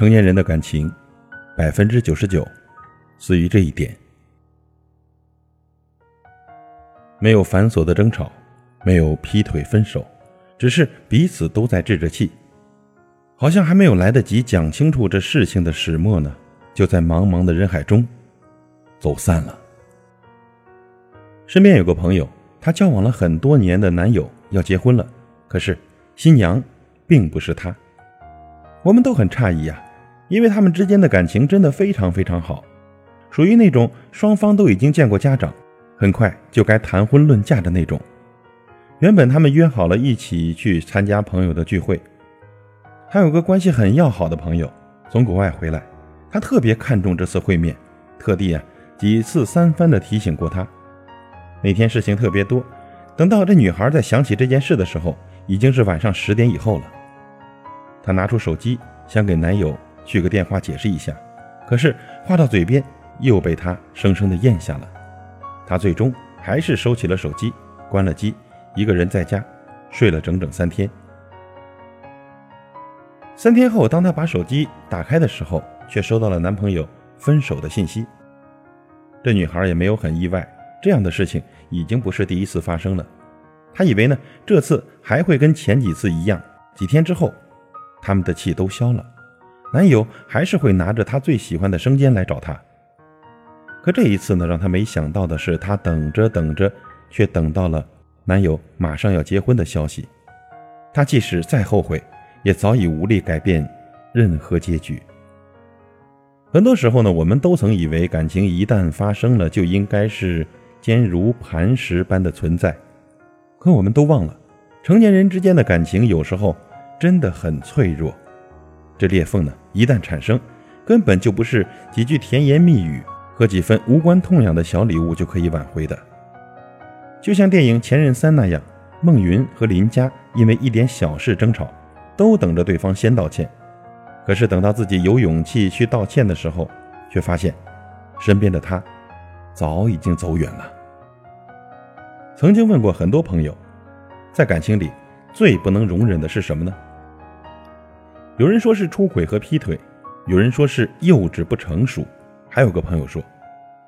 成年人的感情，百分之九十九死于这一点：没有繁琐的争吵，没有劈腿分手，只是彼此都在置着气，好像还没有来得及讲清楚这事情的始末呢，就在茫茫的人海中走散了。身边有个朋友，她交往了很多年的男友要结婚了，可是新娘并不是他。我们都很诧异呀，因为他们之间的感情真的非常非常好，属于那种双方都已经见过家长，很快就该谈婚论嫁的那种。原本他们约好了一起去参加朋友的聚会，还有个关系很要好的朋友从国外回来，他特别看重这次会面，特地啊几次三番的提醒过他。那天事情特别多，等到这女孩在想起这件事的时候，已经是晚上十点以后了。她拿出手机，想给男友去个电话解释一下，可是话到嘴边又被他生生的咽下了。他最终还是收起了手机，关了机，一个人在家睡了整整三天。三天后，当她把手机打开的时候，却收到了男朋友分手的信息。这女孩也没有很意外，这样的事情已经不是第一次发生了。她以为呢，这次还会跟前几次一样，几天之后。他们的气都消了，男友还是会拿着他最喜欢的生煎来找她。可这一次呢，让她没想到的是，她等着等着，却等到了男友马上要结婚的消息。她即使再后悔，也早已无力改变任何结局。很多时候呢，我们都曾以为感情一旦发生了，就应该是坚如磐石般的存在，可我们都忘了，成年人之间的感情有时候。真的很脆弱，这裂缝呢，一旦产生，根本就不是几句甜言蜜语和几分无关痛痒的小礼物就可以挽回的。就像电影《前任三》那样，孟云和林佳因为一点小事争吵，都等着对方先道歉，可是等到自己有勇气去道歉的时候，却发现身边的他早已经走远了。曾经问过很多朋友，在感情里最不能容忍的是什么呢？有人说是出轨和劈腿，有人说是幼稚不成熟，还有个朋友说，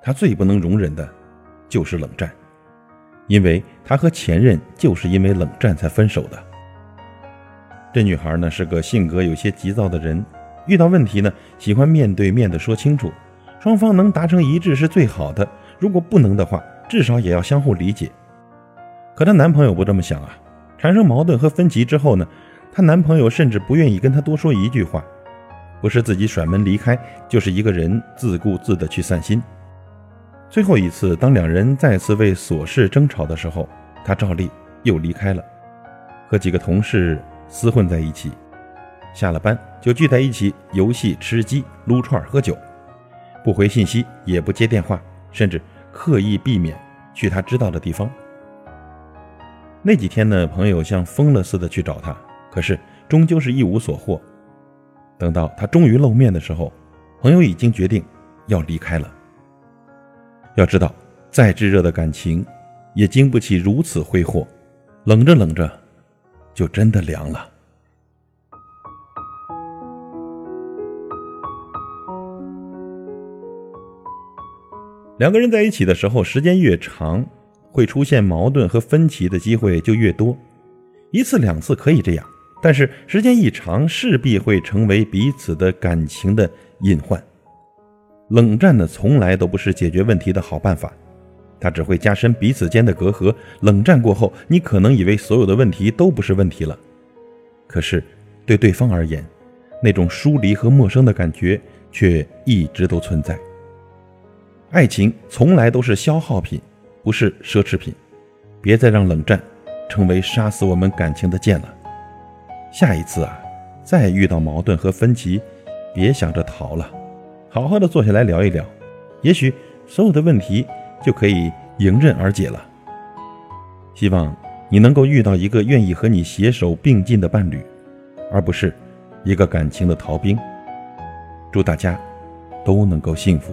他最不能容忍的，就是冷战，因为他和前任就是因为冷战才分手的。这女孩呢是个性格有些急躁的人，遇到问题呢喜欢面对面的说清楚，双方能达成一致是最好的，如果不能的话，至少也要相互理解。可她男朋友不这么想啊，产生矛盾和分歧之后呢？她男朋友甚至不愿意跟她多说一句话，不是自己甩门离开，就是一个人自顾自的去散心。最后一次，当两人再次为琐事争吵的时候，她照例又离开了，和几个同事厮混在一起，下了班就聚在一起游戏、吃鸡、撸串、喝酒，不回信息，也不接电话，甚至刻意避免去他知道的地方。那几天呢，朋友像疯了似的去找他。可是，终究是一无所获。等到他终于露面的时候，朋友已经决定要离开了。要知道，再炙热的感情，也经不起如此挥霍，冷着冷着，就真的凉了。两个人在一起的时候，时间越长，会出现矛盾和分歧的机会就越多。一次两次可以这样。但是时间一长，势必会成为彼此的感情的隐患。冷战呢，从来都不是解决问题的好办法，它只会加深彼此间的隔阂。冷战过后，你可能以为所有的问题都不是问题了，可是对对方而言，那种疏离和陌生的感觉却一直都存在。爱情从来都是消耗品，不是奢侈品。别再让冷战成为杀死我们感情的剑了。下一次啊，再遇到矛盾和分歧，别想着逃了，好好的坐下来聊一聊，也许所有的问题就可以迎刃而解了。希望你能够遇到一个愿意和你携手并进的伴侣，而不是一个感情的逃兵。祝大家都能够幸福。